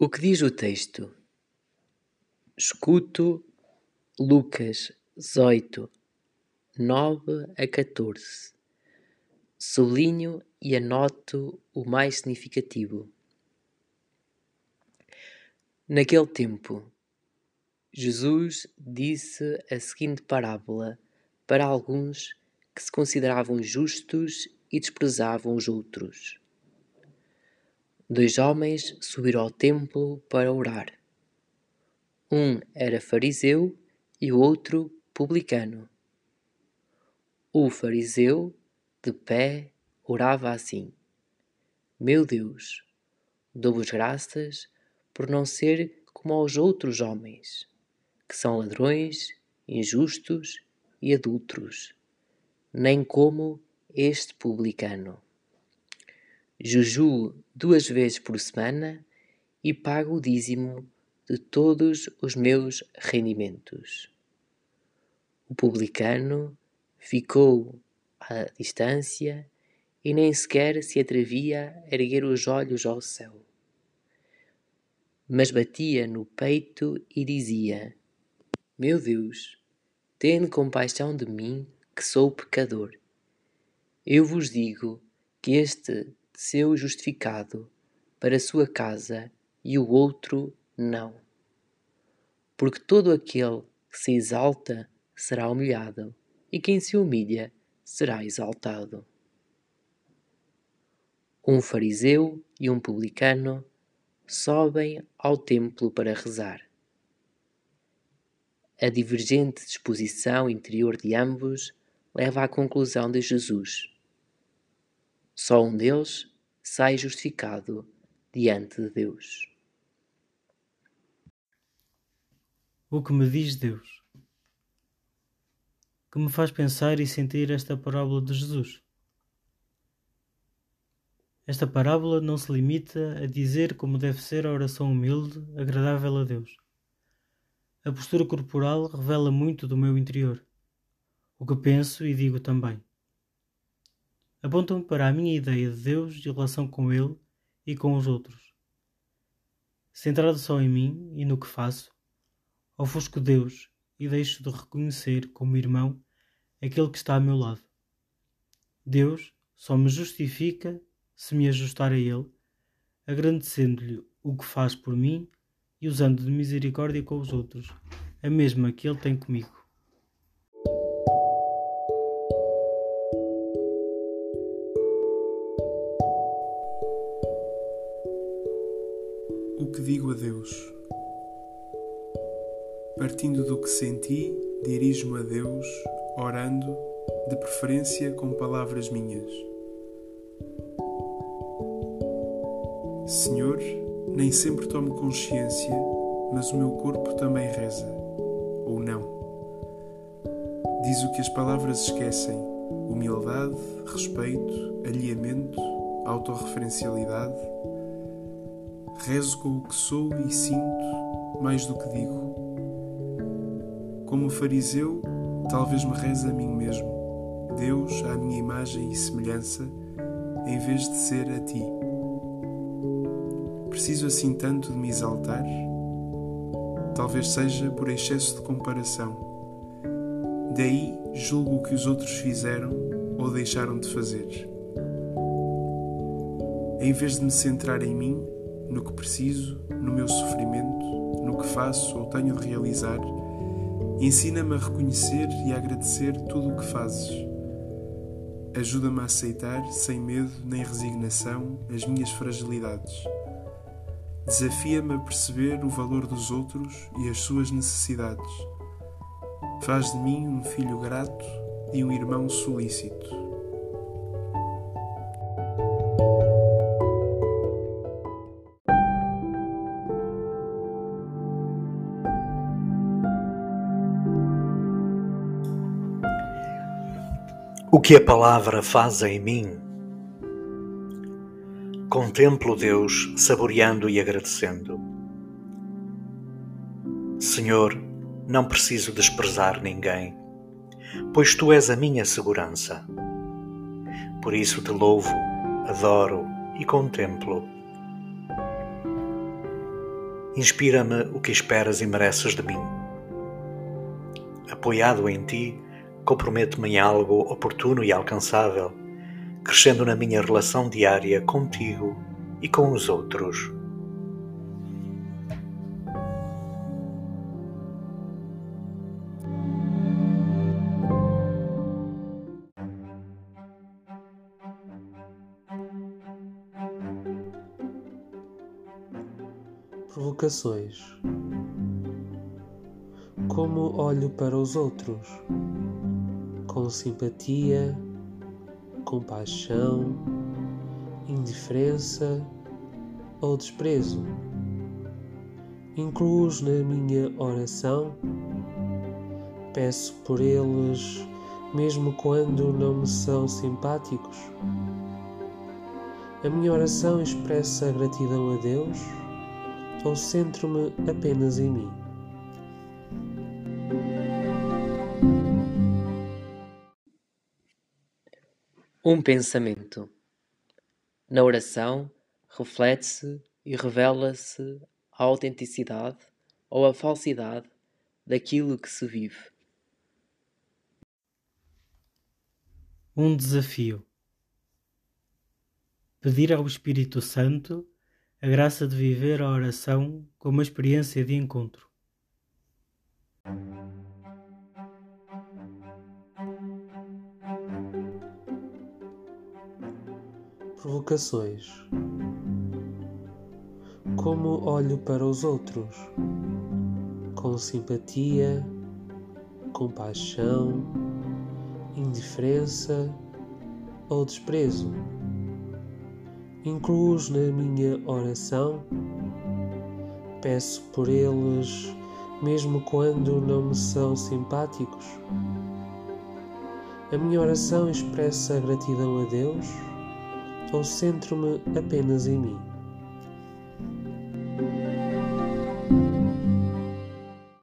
O que diz o texto? Escuto Lucas 18, 9 a 14. Sublinho e anoto o mais significativo. Naquele tempo, Jesus disse a seguinte parábola para alguns que se consideravam justos e desprezavam os outros. Dois homens subiram ao templo para orar. Um era fariseu e o outro publicano. O fariseu, de pé, orava assim: Meu Deus, dou-vos graças por não ser como aos outros homens, que são ladrões, injustos e adúlteros, nem como este publicano. Juju duas vezes por semana e pago o dízimo de todos os meus rendimentos. O publicano ficou à distância e nem sequer se atrevia a erguer os olhos ao céu. Mas batia no peito e dizia: Meu Deus, tende compaixão de mim, que sou pecador. Eu vos digo que este seu justificado para sua casa e o outro não. Porque todo aquele que se exalta será humilhado, e quem se humilha será exaltado. Um fariseu e um publicano sobem ao templo para rezar. A divergente disposição interior de ambos leva à conclusão de Jesus só um deles sai justificado diante de Deus. O que me diz Deus? Que me faz pensar e sentir esta parábola de Jesus? Esta parábola não se limita a dizer como deve ser a oração humilde, agradável a Deus. A postura corporal revela muito do meu interior, o que penso e digo também apontam para a minha ideia de Deus e relação com Ele e com os outros. Centrado só em mim e no que faço, ofusco Deus e deixo de reconhecer como irmão aquele que está ao meu lado. Deus só me justifica se me ajustar a Ele, agradecendo-lhe o que faz por mim e usando de misericórdia com os outros, a mesma que Ele tem comigo. Digo a Deus? Partindo do que senti, dirijo-me a Deus, orando, de preferência com palavras minhas. Senhor, nem sempre tomo consciência, mas o meu corpo também reza, ou não. Diz o que as palavras esquecem: humildade, respeito, alinhamento, autorreferencialidade Rezo com o que sou e sinto mais do que digo. Como fariseu, talvez me reze a mim mesmo, Deus à minha imagem e semelhança, em vez de ser a ti. Preciso assim tanto de me exaltar? Talvez seja por excesso de comparação. Daí julgo o que os outros fizeram ou deixaram de fazer. Em vez de me centrar em mim, no que preciso, no meu sofrimento, no que faço ou tenho de realizar, ensina-me a reconhecer e a agradecer tudo o que fazes. Ajuda-me a aceitar, sem medo nem resignação, as minhas fragilidades. Desafia-me a perceber o valor dos outros e as suas necessidades. Faz de mim um filho grato e um irmão solícito. O que a palavra faz em mim? Contemplo Deus saboreando e agradecendo. Senhor, não preciso desprezar ninguém, pois tu és a minha segurança. Por isso te louvo, adoro e contemplo. Inspira-me o que esperas e mereces de mim. Apoiado em ti, comprometo-me em algo oportuno e alcançável, crescendo na minha relação diária contigo e com os outros. Provocações. Como olho para os outros? Com simpatia, compaixão, indiferença ou desprezo? Incluo-os na minha oração? Peço por eles, mesmo quando não me são simpáticos? A minha oração expressa gratidão a Deus? ou centro-me apenas em mim? Um pensamento. Na oração, reflete-se e revela-se a autenticidade ou a falsidade daquilo que se vive. Um desafio. Pedir ao Espírito Santo a graça de viver a oração como uma experiência de encontro. Provocações. Como olho para os outros? Com simpatia, compaixão, indiferença ou desprezo? Incluo-os na minha oração, peço por eles, mesmo quando não me são simpáticos. A minha oração expressa gratidão a Deus ou centro-me apenas em mim?